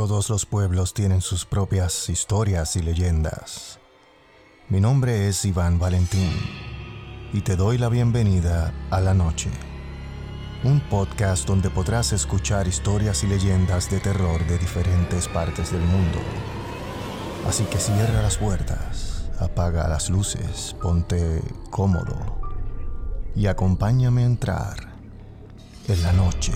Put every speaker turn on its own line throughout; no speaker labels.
Todos los pueblos tienen sus propias historias y leyendas. Mi nombre es Iván Valentín y te doy la bienvenida a La Noche, un podcast donde podrás escuchar historias y leyendas de terror de diferentes partes del mundo. Así que cierra las puertas, apaga las luces, ponte cómodo y acompáñame a entrar en la noche.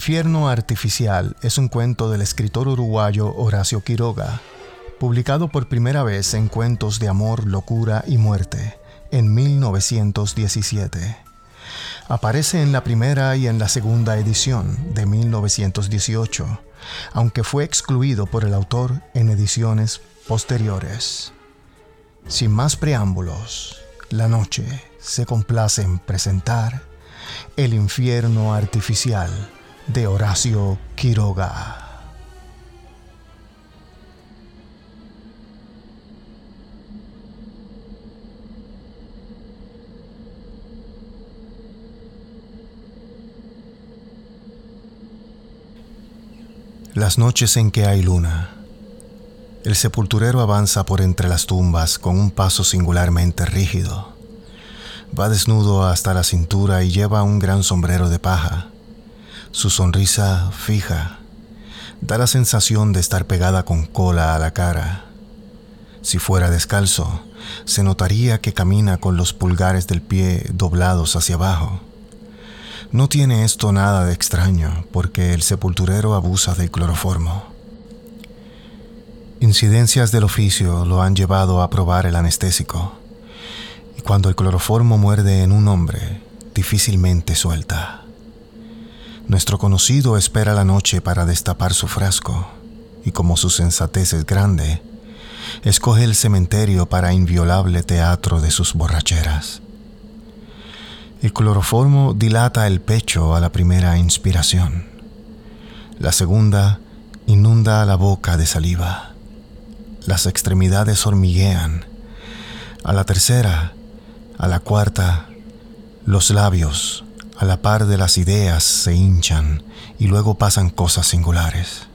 Infierno artificial es un cuento del escritor uruguayo Horacio Quiroga, publicado por primera vez en Cuentos de Amor, Locura y Muerte en 1917. Aparece en la primera y en la segunda edición de 1918, aunque fue excluido por el autor en ediciones posteriores. Sin más preámbulos, la noche se complace en presentar El infierno artificial de Horacio Quiroga. Las noches en que hay luna. El sepulturero avanza por entre las tumbas con un paso singularmente rígido. Va desnudo hasta la cintura y lleva un gran sombrero de paja su sonrisa fija da la sensación de estar pegada con cola a la cara. Si fuera descalzo, se notaría que camina con los pulgares del pie doblados hacia abajo. No tiene esto nada de extraño porque el sepulturero abusa del cloroformo. Incidencias del oficio lo han llevado a probar el anestésico, y cuando el cloroformo muerde en un hombre, difícilmente suelta. Nuestro conocido espera la noche para destapar su frasco, y como su sensatez es grande, escoge el cementerio para inviolable teatro de sus borracheras. El cloroformo dilata el pecho a la primera inspiración. La segunda inunda la boca de saliva. Las extremidades hormiguean. A la tercera, a la cuarta, los labios a la par de las ideas se hinchan y luego pasan cosas singulares.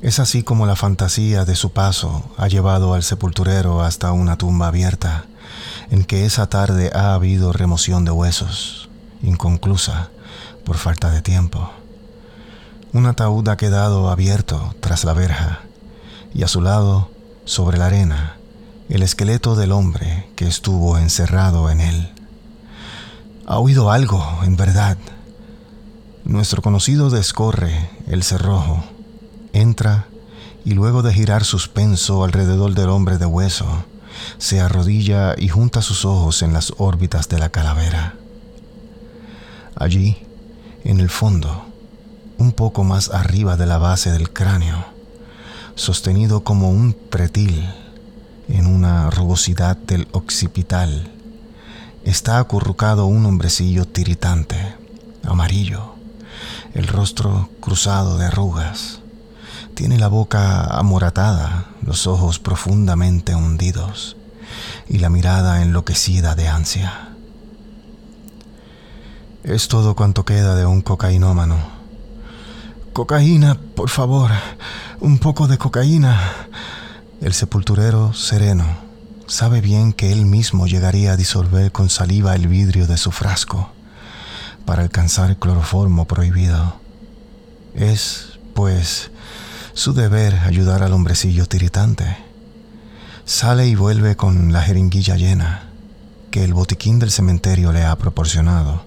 Es así como la fantasía de su paso ha llevado al sepulturero hasta una tumba abierta, en que esa tarde ha habido remoción de huesos, inconclusa por falta de tiempo. Un ataúd ha quedado abierto tras la verja, y a su lado, sobre la arena, el esqueleto del hombre que estuvo encerrado en él. Ha oído algo, en verdad. Nuestro conocido descorre el cerrojo, entra y luego de girar suspenso alrededor del hombre de hueso, se arrodilla y junta sus ojos en las órbitas de la calavera. Allí, en el fondo, un poco más arriba de la base del cráneo, sostenido como un pretil en una rugosidad del occipital, está acurrucado un hombrecillo tiritante, amarillo, el rostro cruzado de arrugas. Tiene la boca amoratada, los ojos profundamente hundidos y la mirada enloquecida de ansia. Es todo cuanto queda de un cocainómano. Cocaína, por favor, un poco de cocaína. El sepulturero sereno sabe bien que él mismo llegaría a disolver con saliva el vidrio de su frasco para alcanzar el cloroformo prohibido. Es, pues, su deber ayudar al hombrecillo tiritante. Sale y vuelve con la jeringuilla llena que el botiquín del cementerio le ha proporcionado.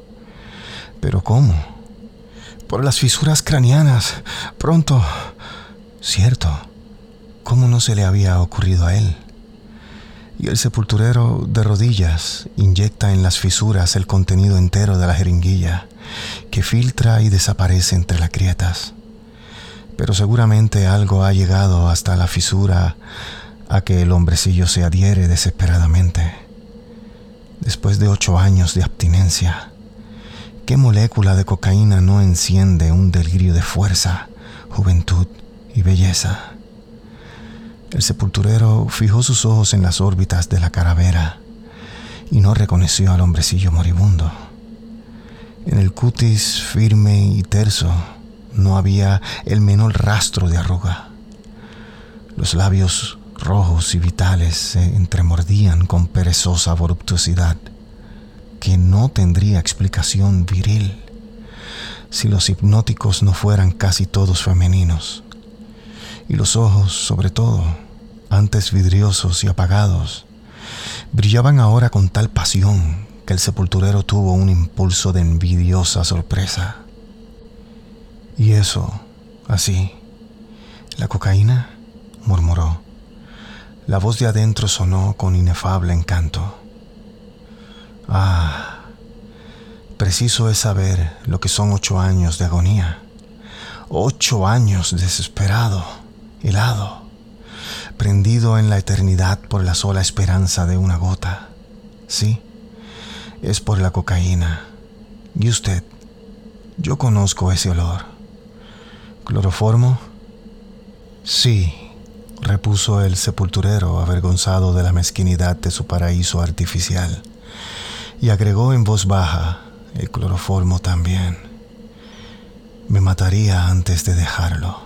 Pero ¿cómo? Por las fisuras craneanas. Pronto. Cierto. ¿Cómo no se le había ocurrido a él? Y el sepulturero de rodillas inyecta en las fisuras el contenido entero de la jeringuilla, que filtra y desaparece entre las grietas. Pero seguramente algo ha llegado hasta la fisura a que el hombrecillo se adhiere desesperadamente. Después de ocho años de abstinencia, ¿qué molécula de cocaína no enciende un delirio de fuerza, juventud y belleza? El sepulturero fijó sus ojos en las órbitas de la calavera y no reconoció al hombrecillo moribundo. En el cutis firme y terso no había el menor rastro de arruga. Los labios rojos y vitales se entremordían con perezosa voluptuosidad que no tendría explicación viril si los hipnóticos no fueran casi todos femeninos. Y los ojos, sobre todo, antes vidriosos y apagados, brillaban ahora con tal pasión que el sepulturero tuvo un impulso de envidiosa sorpresa. Y eso, así, la cocaína, murmuró. La voz de adentro sonó con inefable encanto. Ah, preciso es saber lo que son ocho años de agonía. Ocho años desesperado, helado, prendido en la eternidad por la sola esperanza de una gota. Sí, es por la cocaína. ¿Y usted? Yo conozco ese olor. ¿Cloroformo? Sí, repuso el sepulturero avergonzado de la mezquinidad de su paraíso artificial, y agregó en voz baja, el cloroformo también. Me mataría antes de dejarlo.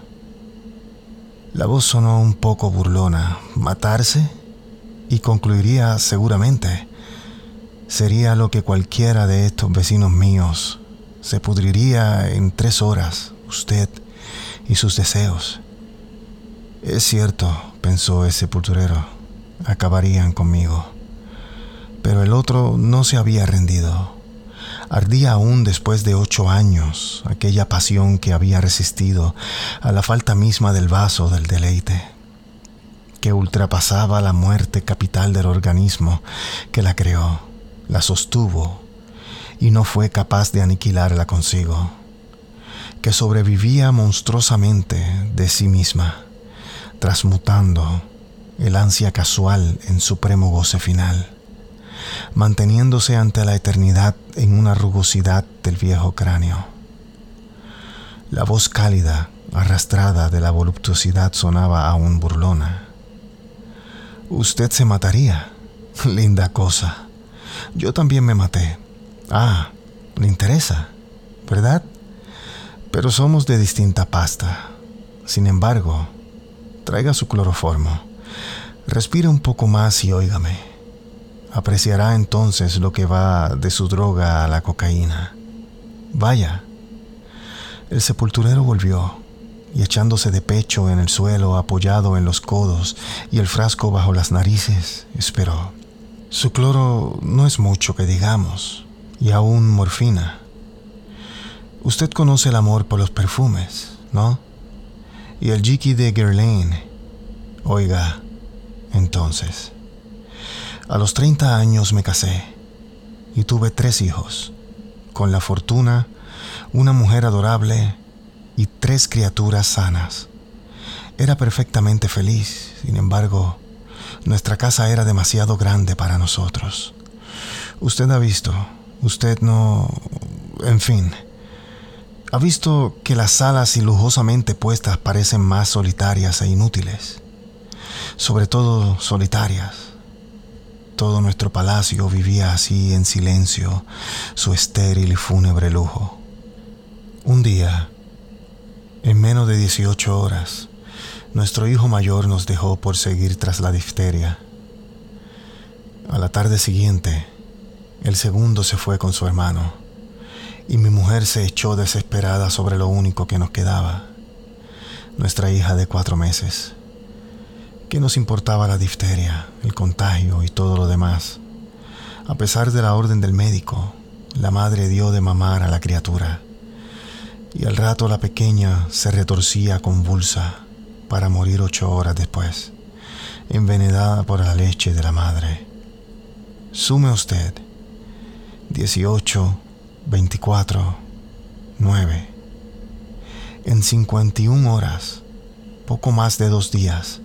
La voz sonó un poco burlona. ¿Matarse? Y concluiría seguramente. Sería lo que cualquiera de estos vecinos míos se pudriría en tres horas, usted y sus deseos. Es cierto, pensó ese sepulturero, acabarían conmigo. Pero el otro no se había rendido. Ardía aún después de ocho años aquella pasión que había resistido a la falta misma del vaso del deleite, que ultrapasaba la muerte capital del organismo que la creó, la sostuvo y no fue capaz de aniquilarla consigo, que sobrevivía monstruosamente de sí misma, transmutando el ansia casual en supremo goce final manteniéndose ante la eternidad en una rugosidad del viejo cráneo. La voz cálida, arrastrada de la voluptuosidad sonaba aún burlona. Usted se mataría. Linda cosa. Yo también me maté. Ah, le interesa, ¿verdad? Pero somos de distinta pasta. Sin embargo, traiga su cloroformo. Respire un poco más y óigame. Apreciará entonces lo que va de su droga a la cocaína. Vaya. El sepulturero volvió y echándose de pecho en el suelo, apoyado en los codos y el frasco bajo las narices, esperó. Su cloro no es mucho que digamos, y aún morfina. Usted conoce el amor por los perfumes, ¿no? Y el Jiki de Guerlain. Oiga, entonces. A los 30 años me casé y tuve tres hijos, con la fortuna, una mujer adorable y tres criaturas sanas. Era perfectamente feliz, sin embargo, nuestra casa era demasiado grande para nosotros. Usted ha visto, usted no... En fin, ha visto que las salas y lujosamente puestas parecen más solitarias e inútiles, sobre todo solitarias todo nuestro palacio vivía así en silencio su estéril y fúnebre lujo. Un día, en menos de 18 horas, nuestro hijo mayor nos dejó por seguir tras la difteria. A la tarde siguiente, el segundo se fue con su hermano y mi mujer se echó desesperada sobre lo único que nos quedaba, nuestra hija de cuatro meses. ¿Qué nos importaba la difteria, el contagio y todo lo demás? A pesar de la orden del médico, la madre dio de mamar a la criatura y al rato la pequeña se retorcía convulsa para morir ocho horas después, envenenada por la leche de la madre. Sume usted 18, 24, 9. En 51 horas, poco más de dos días,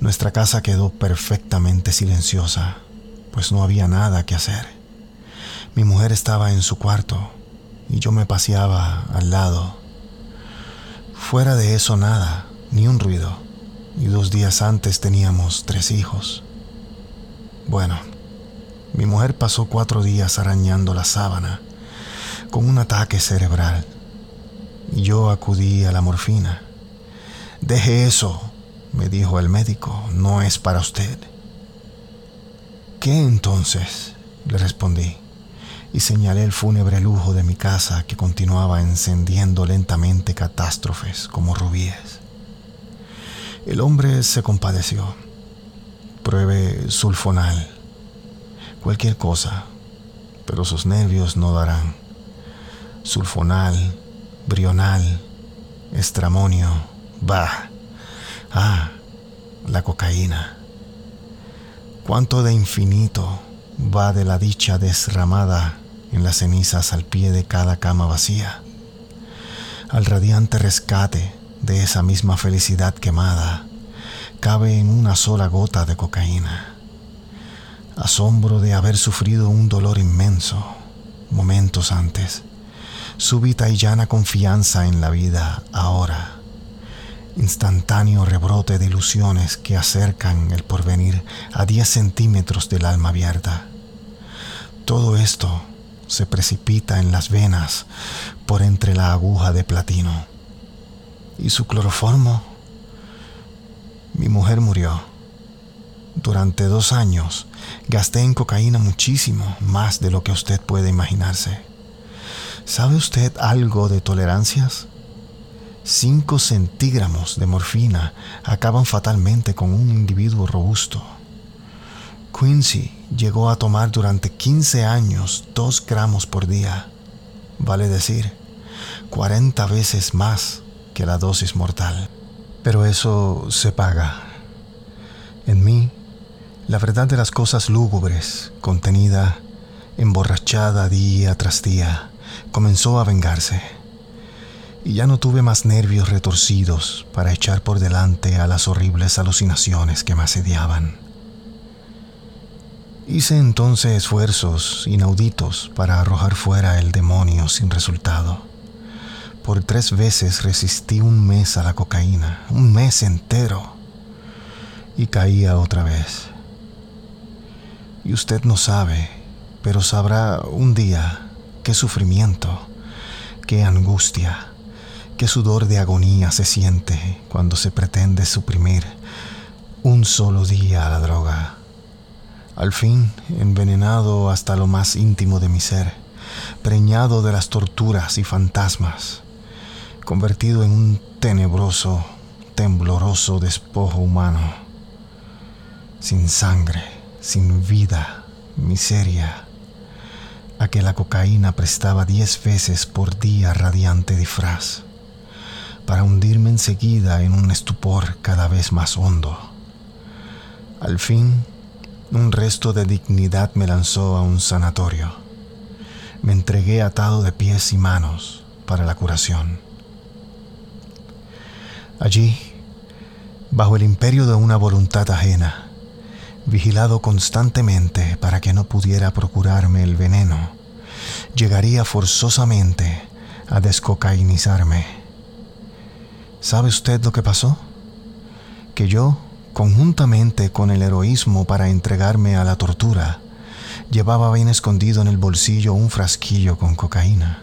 Nuestra casa quedó perfectamente silenciosa, pues no había nada que hacer. Mi mujer estaba en su cuarto y yo me paseaba al lado. Fuera de eso nada, ni un ruido. Y dos días antes teníamos tres hijos. Bueno, mi mujer pasó cuatro días arañando la sábana con un ataque cerebral y yo acudí a la morfina. Deje eso, me dijo el médico, no es para usted. ¿Qué entonces? le respondí y señalé el fúnebre lujo de mi casa que continuaba encendiendo lentamente catástrofes como rubíes. El hombre se compadeció. Pruebe sulfonal, cualquier cosa, pero sus nervios no darán. Sulfonal, brional, estramonio, bah. Ah, la cocaína. Cuánto de infinito va de la dicha desramada en las cenizas al pie de cada cama vacía, al radiante rescate de esa misma felicidad quemada, cabe en una sola gota de cocaína. Asombro de haber sufrido un dolor inmenso momentos antes, súbita y llana confianza en la vida ahora instantáneo rebrote de ilusiones que acercan el porvenir a 10 centímetros del alma abierta. Todo esto se precipita en las venas por entre la aguja de platino. ¿Y su cloroformo? Mi mujer murió. Durante dos años gasté en cocaína muchísimo, más de lo que usted puede imaginarse. ¿Sabe usted algo de tolerancias? 5 centígramos de morfina acaban fatalmente con un individuo robusto. Quincy llegó a tomar durante 15 años 2 gramos por día, vale decir, 40 veces más que la dosis mortal. Pero eso se paga. En mí, la verdad de las cosas lúgubres, contenida, emborrachada día tras día, comenzó a vengarse y ya no tuve más nervios retorcidos para echar por delante a las horribles alucinaciones que me asediaban. Hice entonces esfuerzos inauditos para arrojar fuera el demonio sin resultado. Por tres veces resistí un mes a la cocaína, un mes entero, y caía otra vez. Y usted no sabe, pero sabrá un día qué sufrimiento, qué angustia, Qué sudor de agonía se siente cuando se pretende suprimir un solo día a la droga. Al fin, envenenado hasta lo más íntimo de mi ser, preñado de las torturas y fantasmas, convertido en un tenebroso, tembloroso despojo humano, sin sangre, sin vida, miseria, a que la cocaína prestaba diez veces por día radiante disfraz para hundirme enseguida en un estupor cada vez más hondo. Al fin, un resto de dignidad me lanzó a un sanatorio. Me entregué atado de pies y manos para la curación. Allí, bajo el imperio de una voluntad ajena, vigilado constantemente para que no pudiera procurarme el veneno, llegaría forzosamente a descocainizarme ¿Sabe usted lo que pasó? Que yo, conjuntamente con el heroísmo para entregarme a la tortura, llevaba bien escondido en el bolsillo un frasquillo con cocaína.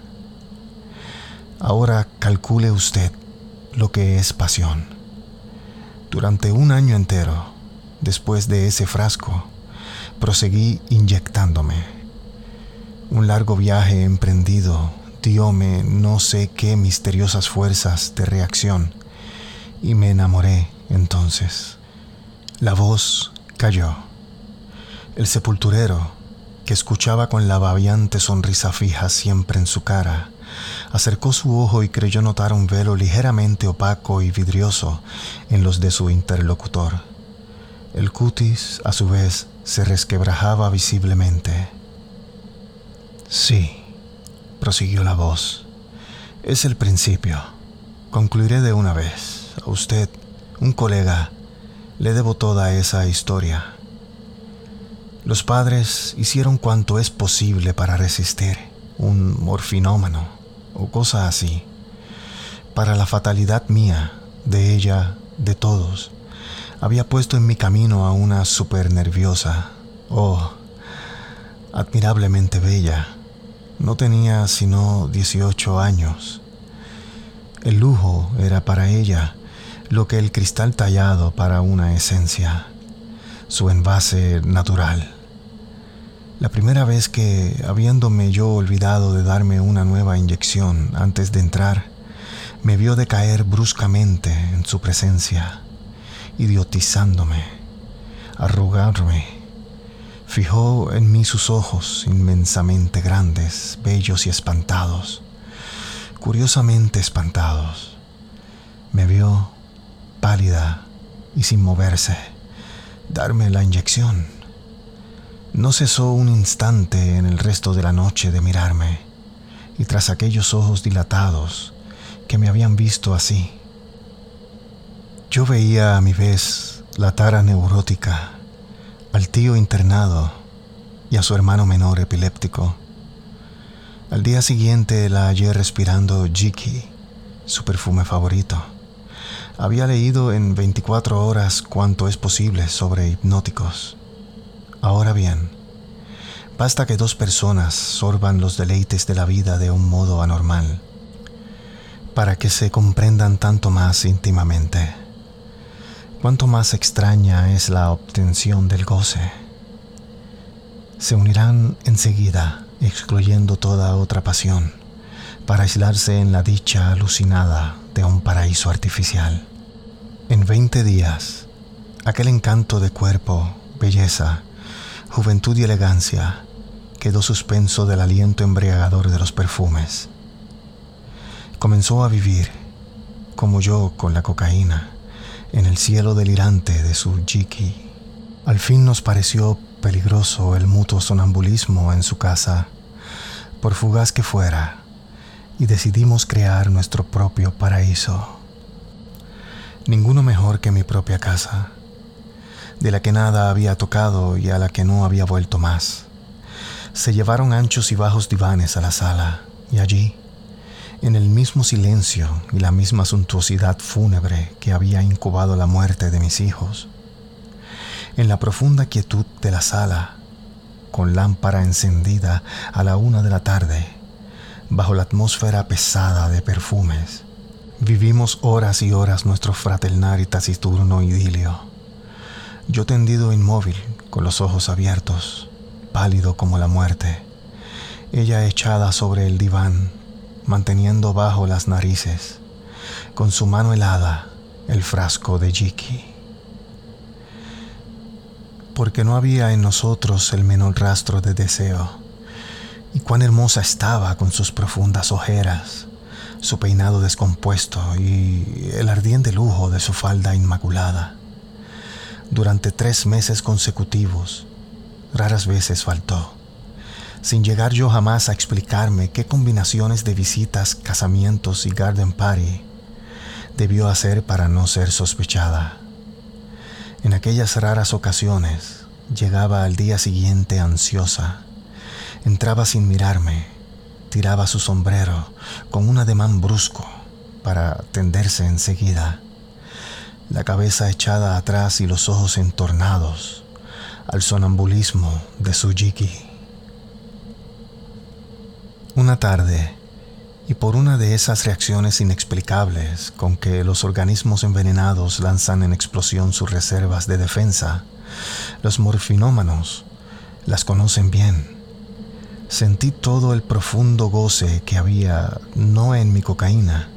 Ahora calcule usted lo que es pasión. Durante un año entero, después de ese frasco, proseguí inyectándome. Un largo viaje emprendido diome no sé qué misteriosas fuerzas de reacción y me enamoré entonces. La voz cayó. El sepulturero, que escuchaba con la babiante sonrisa fija siempre en su cara, acercó su ojo y creyó notar un velo ligeramente opaco y vidrioso en los de su interlocutor. El cutis, a su vez, se resquebrajaba visiblemente. Sí, prosiguió la voz. Es el principio. Concluiré de una vez. A usted, un colega, Le debo toda esa historia. Los padres hicieron cuanto es posible para resistir un morfinómano o cosa así. Para la fatalidad mía, de ella, de todos, había puesto en mi camino a una super nerviosa, oh, admirablemente bella. No tenía sino 18 años. El lujo era para ella lo que el cristal tallado para una esencia, su envase natural. La primera vez que, habiéndome yo olvidado de darme una nueva inyección antes de entrar, me vio decaer bruscamente en su presencia, idiotizándome, arrugarme. Fijó en mí sus ojos inmensamente grandes, bellos y espantados, curiosamente espantados. Me vio pálida y sin moverse, darme la inyección no cesó un instante en el resto de la noche de mirarme, y tras aquellos ojos dilatados que me habían visto así, yo veía a mi vez la tara neurótica, al tío internado y a su hermano menor epiléptico. Al día siguiente la hallé respirando Jiki, su perfume favorito. Había leído en 24 horas cuanto es posible sobre hipnóticos Ahora bien, basta que dos personas sorban los deleites de la vida de un modo anormal para que se comprendan tanto más íntimamente. Cuanto más extraña es la obtención del goce. Se unirán enseguida, excluyendo toda otra pasión, para aislarse en la dicha alucinada de un paraíso artificial. En veinte días, aquel encanto de cuerpo, belleza, juventud y elegancia, quedó suspenso del aliento embriagador de los perfumes. Comenzó a vivir, como yo con la cocaína, en el cielo delirante de su jiki. Al fin nos pareció peligroso el mutuo sonambulismo en su casa, por fugaz que fuera, y decidimos crear nuestro propio paraíso. Ninguno mejor que mi propia casa de la que nada había tocado y a la que no había vuelto más. Se llevaron anchos y bajos divanes a la sala y allí, en el mismo silencio y la misma suntuosidad fúnebre que había incubado la muerte de mis hijos, en la profunda quietud de la sala, con lámpara encendida a la una de la tarde, bajo la atmósfera pesada de perfumes, vivimos horas y horas nuestro fraternal y taciturno idilio. Yo tendido inmóvil, con los ojos abiertos, pálido como la muerte, ella echada sobre el diván, manteniendo bajo las narices, con su mano helada, el frasco de Jiki. Porque no había en nosotros el menor rastro de deseo, y cuán hermosa estaba con sus profundas ojeras, su peinado descompuesto y el ardiente lujo de su falda inmaculada durante tres meses consecutivos. Raras veces faltó, sin llegar yo jamás a explicarme qué combinaciones de visitas, casamientos y garden party debió hacer para no ser sospechada. En aquellas raras ocasiones llegaba al día siguiente ansiosa, entraba sin mirarme, tiraba su sombrero con un ademán brusco para tenderse enseguida la cabeza echada atrás y los ojos entornados al sonambulismo de su jiki. Una tarde, y por una de esas reacciones inexplicables con que los organismos envenenados lanzan en explosión sus reservas de defensa, los morfinómanos las conocen bien. Sentí todo el profundo goce que había no en mi cocaína,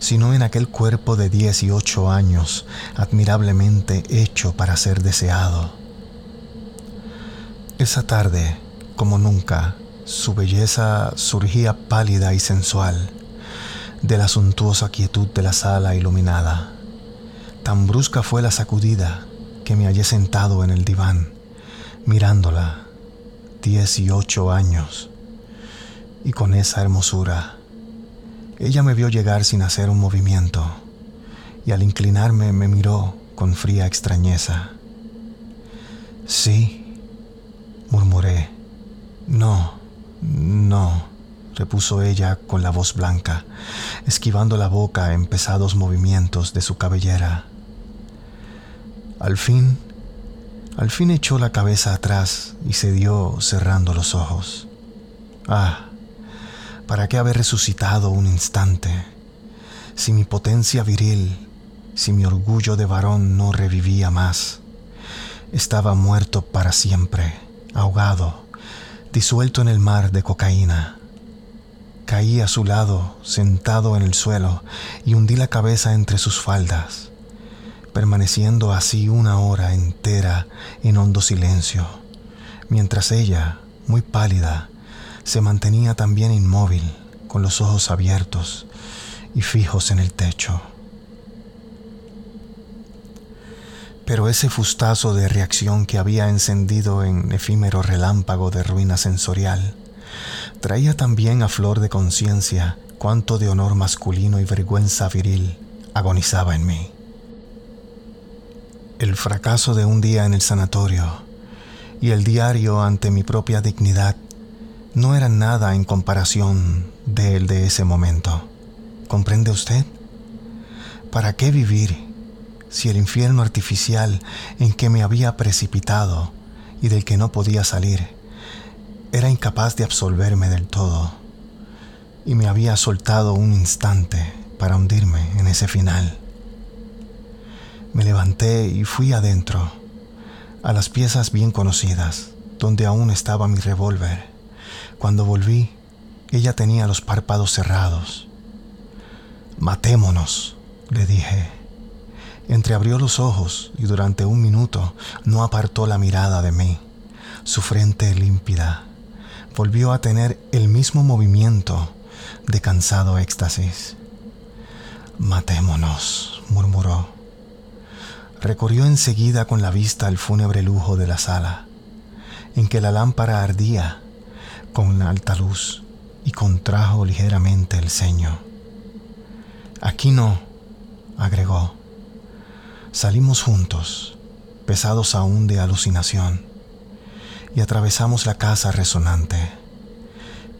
sino en aquel cuerpo de 18 años, admirablemente hecho para ser deseado. Esa tarde, como nunca, su belleza surgía pálida y sensual de la suntuosa quietud de la sala iluminada. Tan brusca fue la sacudida que me hallé sentado en el diván, mirándola, dieciocho años, y con esa hermosura ella me vio llegar sin hacer un movimiento y al inclinarme me miró con fría extrañeza. Sí, murmuré. No, no, repuso ella con la voz blanca, esquivando la boca en pesados movimientos de su cabellera. Al fin, al fin echó la cabeza atrás y se dio cerrando los ojos. Ah, ¿para qué haber resucitado un instante? Si mi potencia viril, si mi orgullo de varón no revivía más, estaba muerto para siempre, ahogado, disuelto en el mar de cocaína. Caí a su lado, sentado en el suelo, y hundí la cabeza entre sus faldas permaneciendo así una hora entera en hondo silencio, mientras ella, muy pálida, se mantenía también inmóvil, con los ojos abiertos y fijos en el techo. Pero ese fustazo de reacción que había encendido en efímero relámpago de ruina sensorial traía también a flor de conciencia cuánto de honor masculino y vergüenza viril agonizaba en mí el fracaso de un día en el sanatorio y el diario ante mi propia dignidad no eran nada en comparación de el de ese momento. ¿Comprende usted? ¿Para qué vivir si el infierno artificial en que me había precipitado y del que no podía salir era incapaz de absolverme del todo y me había soltado un instante para hundirme en ese final? Me levanté y fui adentro, a las piezas bien conocidas, donde aún estaba mi revólver. Cuando volví, ella tenía los párpados cerrados. Matémonos, le dije. Entreabrió los ojos y durante un minuto no apartó la mirada de mí. Su frente límpida volvió a tener el mismo movimiento de cansado éxtasis. Matémonos, murmuró. Recorrió enseguida con la vista el fúnebre lujo de la sala, en que la lámpara ardía con alta luz y contrajo ligeramente el ceño. Aquí no, agregó. Salimos juntos, pesados aún de alucinación, y atravesamos la casa resonante.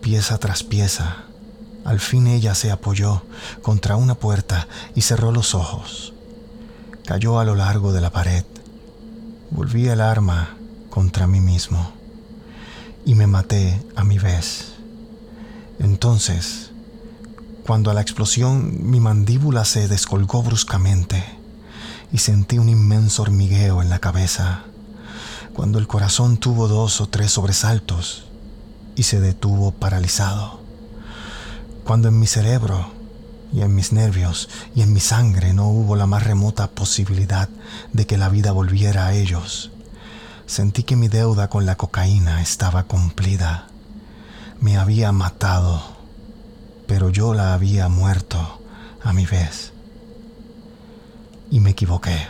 Pieza tras pieza, al fin ella se apoyó contra una puerta y cerró los ojos cayó a lo largo de la pared. Volví el arma contra mí mismo y me maté a mi vez. Entonces, cuando a la explosión mi mandíbula se descolgó bruscamente y sentí un inmenso hormigueo en la cabeza, cuando el corazón tuvo dos o tres sobresaltos y se detuvo paralizado, cuando en mi cerebro y en mis nervios y en mi sangre no hubo la más remota posibilidad de que la vida volviera a ellos. Sentí que mi deuda con la cocaína estaba cumplida. Me había matado, pero yo la había muerto a mi vez. Y me equivoqué,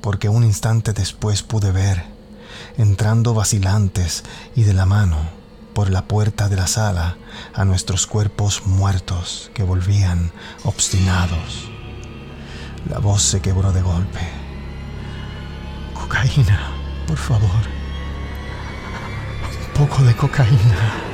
porque un instante después pude ver, entrando vacilantes y de la mano, por la puerta de la sala a nuestros cuerpos muertos que volvían obstinados. La voz se quebró de golpe. Cocaína, por favor. Un poco de cocaína.